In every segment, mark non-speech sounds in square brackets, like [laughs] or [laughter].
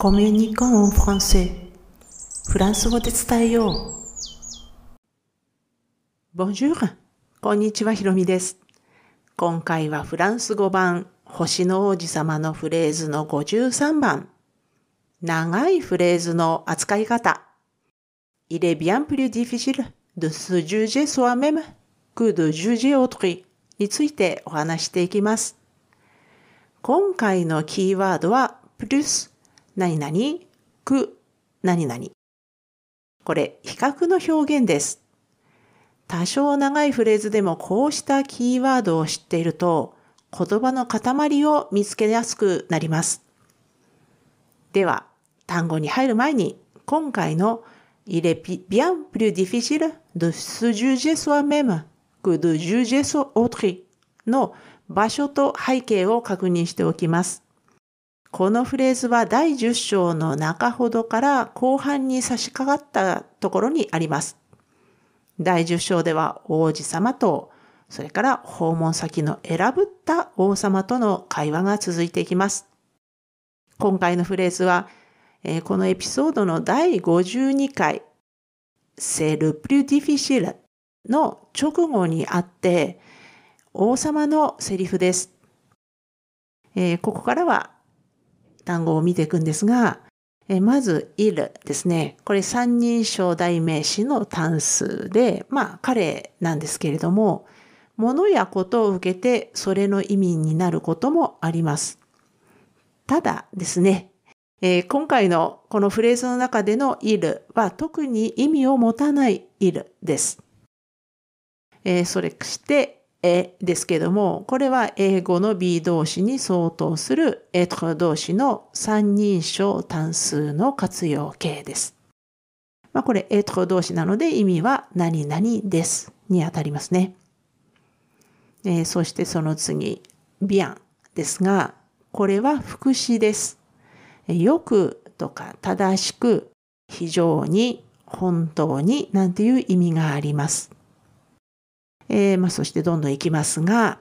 コミュニコンフランセフランス語で伝えよう。Bonjour! こんにちは、ひろみです。今回はフランス語版星の王子様のフレーズの53番。長いフレーズの扱い方。Il est bien plus difficile de se juger soi-même que de juger autrui についてお話していきます。今回のキーワードは plus 何々？く何々。これ、比較の表現です。多少長いフレーズでもこうしたキーワードを知っていると、言葉の塊を見つけやすくなります。では、単語に入る前に、今回の Il est bien plus difficile de se juger soi-même que de juger autrui の場所と背景を確認しておきます。このフレーズは第10章の中ほどから後半に差し掛かったところにあります。第10章では王子様と、それから訪問先の選ぶった王様との会話が続いていきます。今回のフレーズは、えー、このエピソードの第52回、セルプリュディフィシルの直後にあって、王様のセリフです。えー、ここからは単語を見ていくんですが、えまず、いるですね。これ三人称代名詞の単数で、まあ彼なんですけれども、物やことを受けてそれの意味になることもあります。ただですね、えー、今回のこのフレーズの中でのいるは特に意味を持たないいるです。えー、それして、えですけども、これは英語の B 動詞に相当する être 動詞の三人称単数の活用形です。まあ、これ être 動詞なので意味は何々ですにあたりますね。えー、そしてその次、bien ですが、これは副詞です。よくとか正しく、非常に、本当になんていう意味があります。えー、まあ、そしてどんどんいきますが、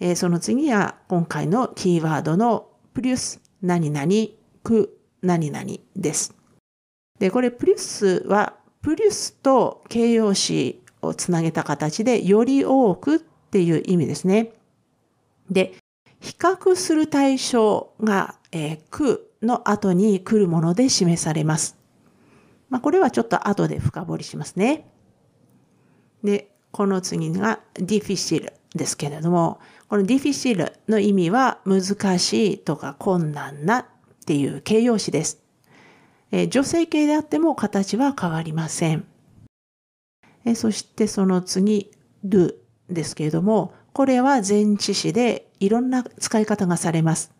えー、その次は今回のキーワードのプリュス何々く何々です。で、これプリュスはプリュスと形容詞をつなげた形でより多くっていう意味ですね。で、比較する対象が、えー、くの後に来るもので示されます。まあ、これはちょっと後で深掘りしますね。で、この次が difficile ですけれども、この difficile の意味は難しいとか困難なっていう形容詞です。え女性形であっても形は変わりません。えそしてその次 do ですけれども、これは前置詞でいろんな使い方がされます。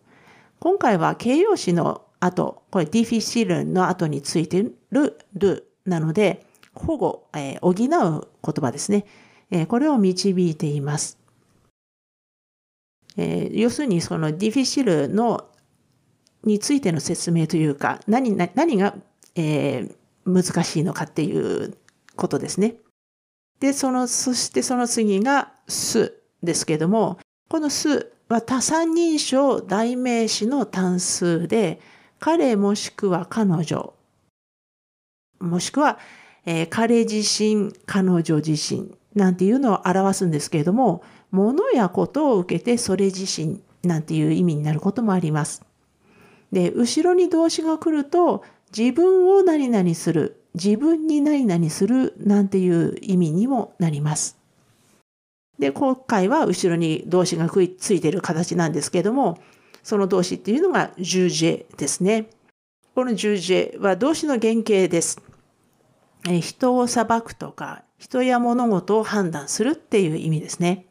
今回は形容詞の後、これ difficile の後についてる do なので、保護、えー、補う言葉ですね。えー、これを導いています。えー、要するにそのディフィシルのについての説明というか何何が、えー、難しいのかっていうことですね。で、その、そしてその次がすですけども、このすは多三人称代名詞の単数で、彼もしくは彼女、もしくは、えー、彼自身、彼女自身なんていうのを表すんですけれども、物やことを受けてそれ自身なんていう意味になることもあります。で、後ろに動詞が来ると、自分を何々する、自分に何々するなんていう意味にもなります。で、今回は後ろに動詞がついている形なんですけれども、その動詞っていうのがジュージェですね。このジュージェは動詞の原型です。え人を裁くとか、人や物事を判断するっていう意味ですね。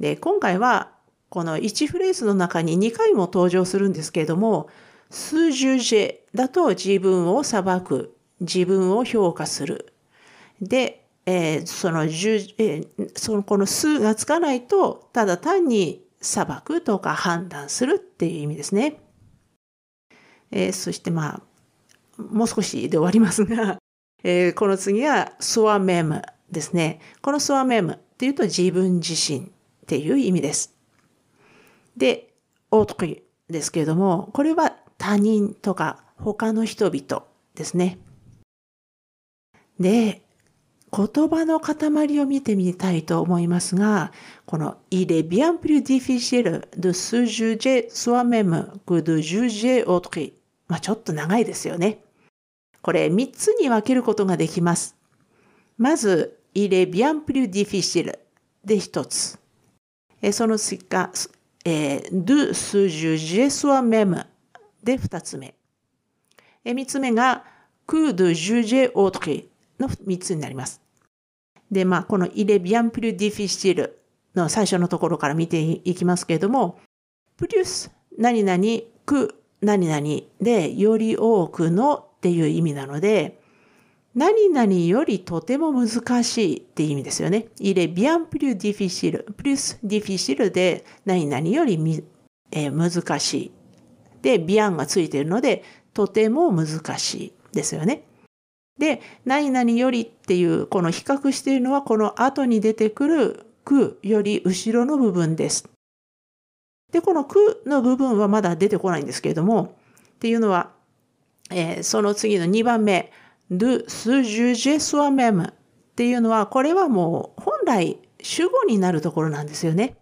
で、今回はこの1フレーズの中に2回も登場するんですけれども、数十ジェだと自分を裁く、自分を評価する。で、えー、その十、えー、そのこの数がつかないと、ただ単に裁くとか判断するっていう意味ですね。えー、そしてまあ、もう少しで終わりますが、えー、この次はソアメムですね。このソアメムっていうと自分自身っていう意味です。で、オートクリですけれども、これは他人とか他の人々ですね。で、言葉の塊を見てみたいと思いますが、この Il est bien plus difficile de se juger soi-même que de juger autrui。まあちょっと長いですよね。これ三つに分けることができます。まず、イレビアンプリュディフィシルで一つ。その次が、えー、ドゥスジュジェスワメムで二つ目。三つ目が、クードジュジェオトリの三つになります。で、ま、このイレビアンプリュディフィシルの最初のところから見ていきますけれども、プリュス、何々、ク、何々で、より多くのっていう意味なので、何々よりとても難しいっていう意味ですよね。il est bien plus difficile, plus difficile で何々よりみ、えー、難しい。で、bien がついているので、とても難しいですよね。で、何々よりっていう、この比較しているのは、この後に出てくるくより後ろの部分です。で、このくの部分はまだ出てこないんですけれども、っていうのは、えー、その次の2番目、de se juger soi-même っていうのは、これはもう本来主語になるところなんですよね。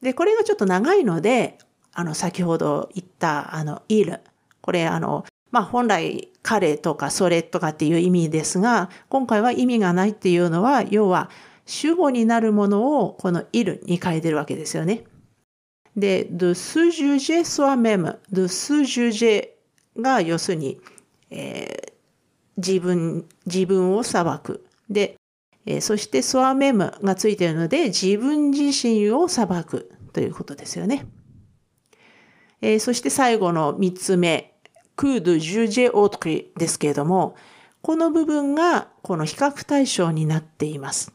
で、これがちょっと長いので、あの、先ほど言った、あの、il。これ、あの、まあ本来彼とかそれとかっていう意味ですが、今回は意味がないっていうのは、要は主語になるものをこのいるに変えてるわけですよね。で、de se juger soi-même, de se juger が要するに、えー、自分、自分を裁く。で、えー、そして soi-même がついているので、自分自身を裁くということですよね。えー、そして最後の三つ目、クード・ジュジェ・オトリですけれども、この部分がこの比較対象になっています。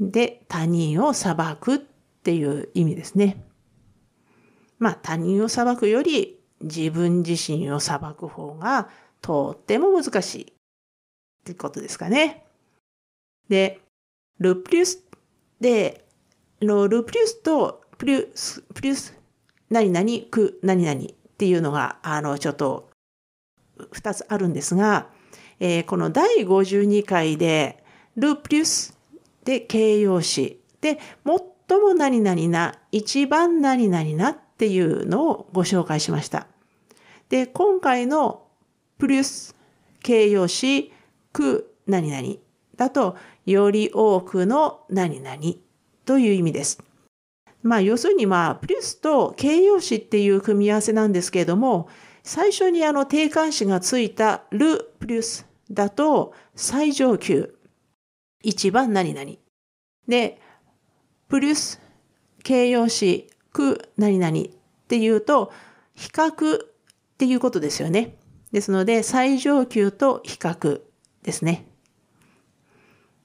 で、他人を裁くっていう意味ですね。まあ他人を裁くより自分自身を裁く方がとっても難しいってことですかね。で、ルプリュスで、ルプリュスとプリュス、プリュス、何々、く、何々っていうのが、あの、ちょっと2つあるんですが、えー、この第52回で、ルプリュスで形容詞で、最も何々な、一番何々なっていうのをご紹介しました。で、今回のプリュス形容詞、く何々だと、より多くの何々という意味です。まあ、要するにまあ、プリュスと形容詞っていう組み合わせなんですけれども、最初にあの定冠詞がついたルプリュスだと最上級。一番何々。で、プリュス形容詞く何々っていうと比較っていうことですよね。ですので最上級と比較ですね。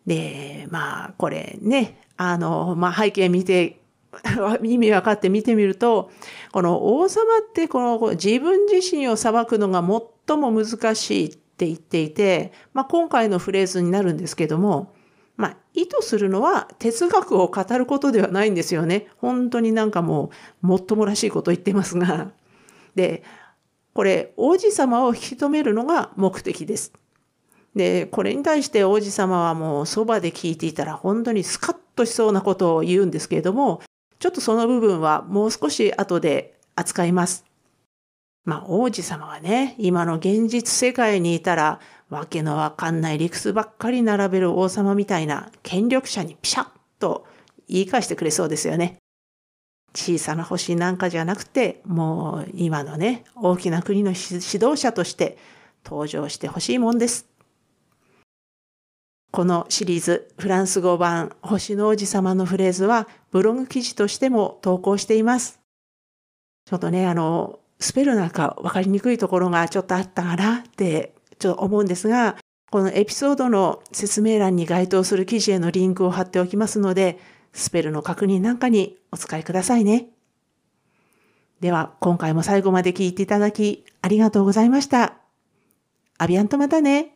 で、まあこれね、あの、まあ背景見て [laughs] 意味分かって見てみると、この王様ってこの自分自身を裁くのが最も難しいって言っていて、まあ、今回のフレーズになるんですけども、まあ、意図するのは哲学を語ることではないんですよね。本当になんかもう、もっともらしいこと言ってますが。で、これ、王子様を引き止めるのが目的です。で、これに対して王子様はもうそばで聞いていたら本当にスカッとしそうなことを言うんですけれども、ちょっとその部分はもう少し後で扱います。まあ王子様はね、今の現実世界にいたら、わけのわかんない理屈ばっかり並べる王様みたいな権力者にピシャッと言い返してくれそうですよね。小さな星なんかじゃなくて、もう今のね、大きな国の指導者として登場してほしいもんです。このシリーズフランス語版星の王子様のフレーズはブログ記事としても投稿しています。ちょっとね、あの、スペルなんか分かりにくいところがちょっとあったかなってと思うんですが、このエピソードの説明欄に該当する記事へのリンクを貼っておきますので、スペルの確認なんかにお使いくださいね。では、今回も最後まで聞いていただきありがとうございました。アビアンとまたね。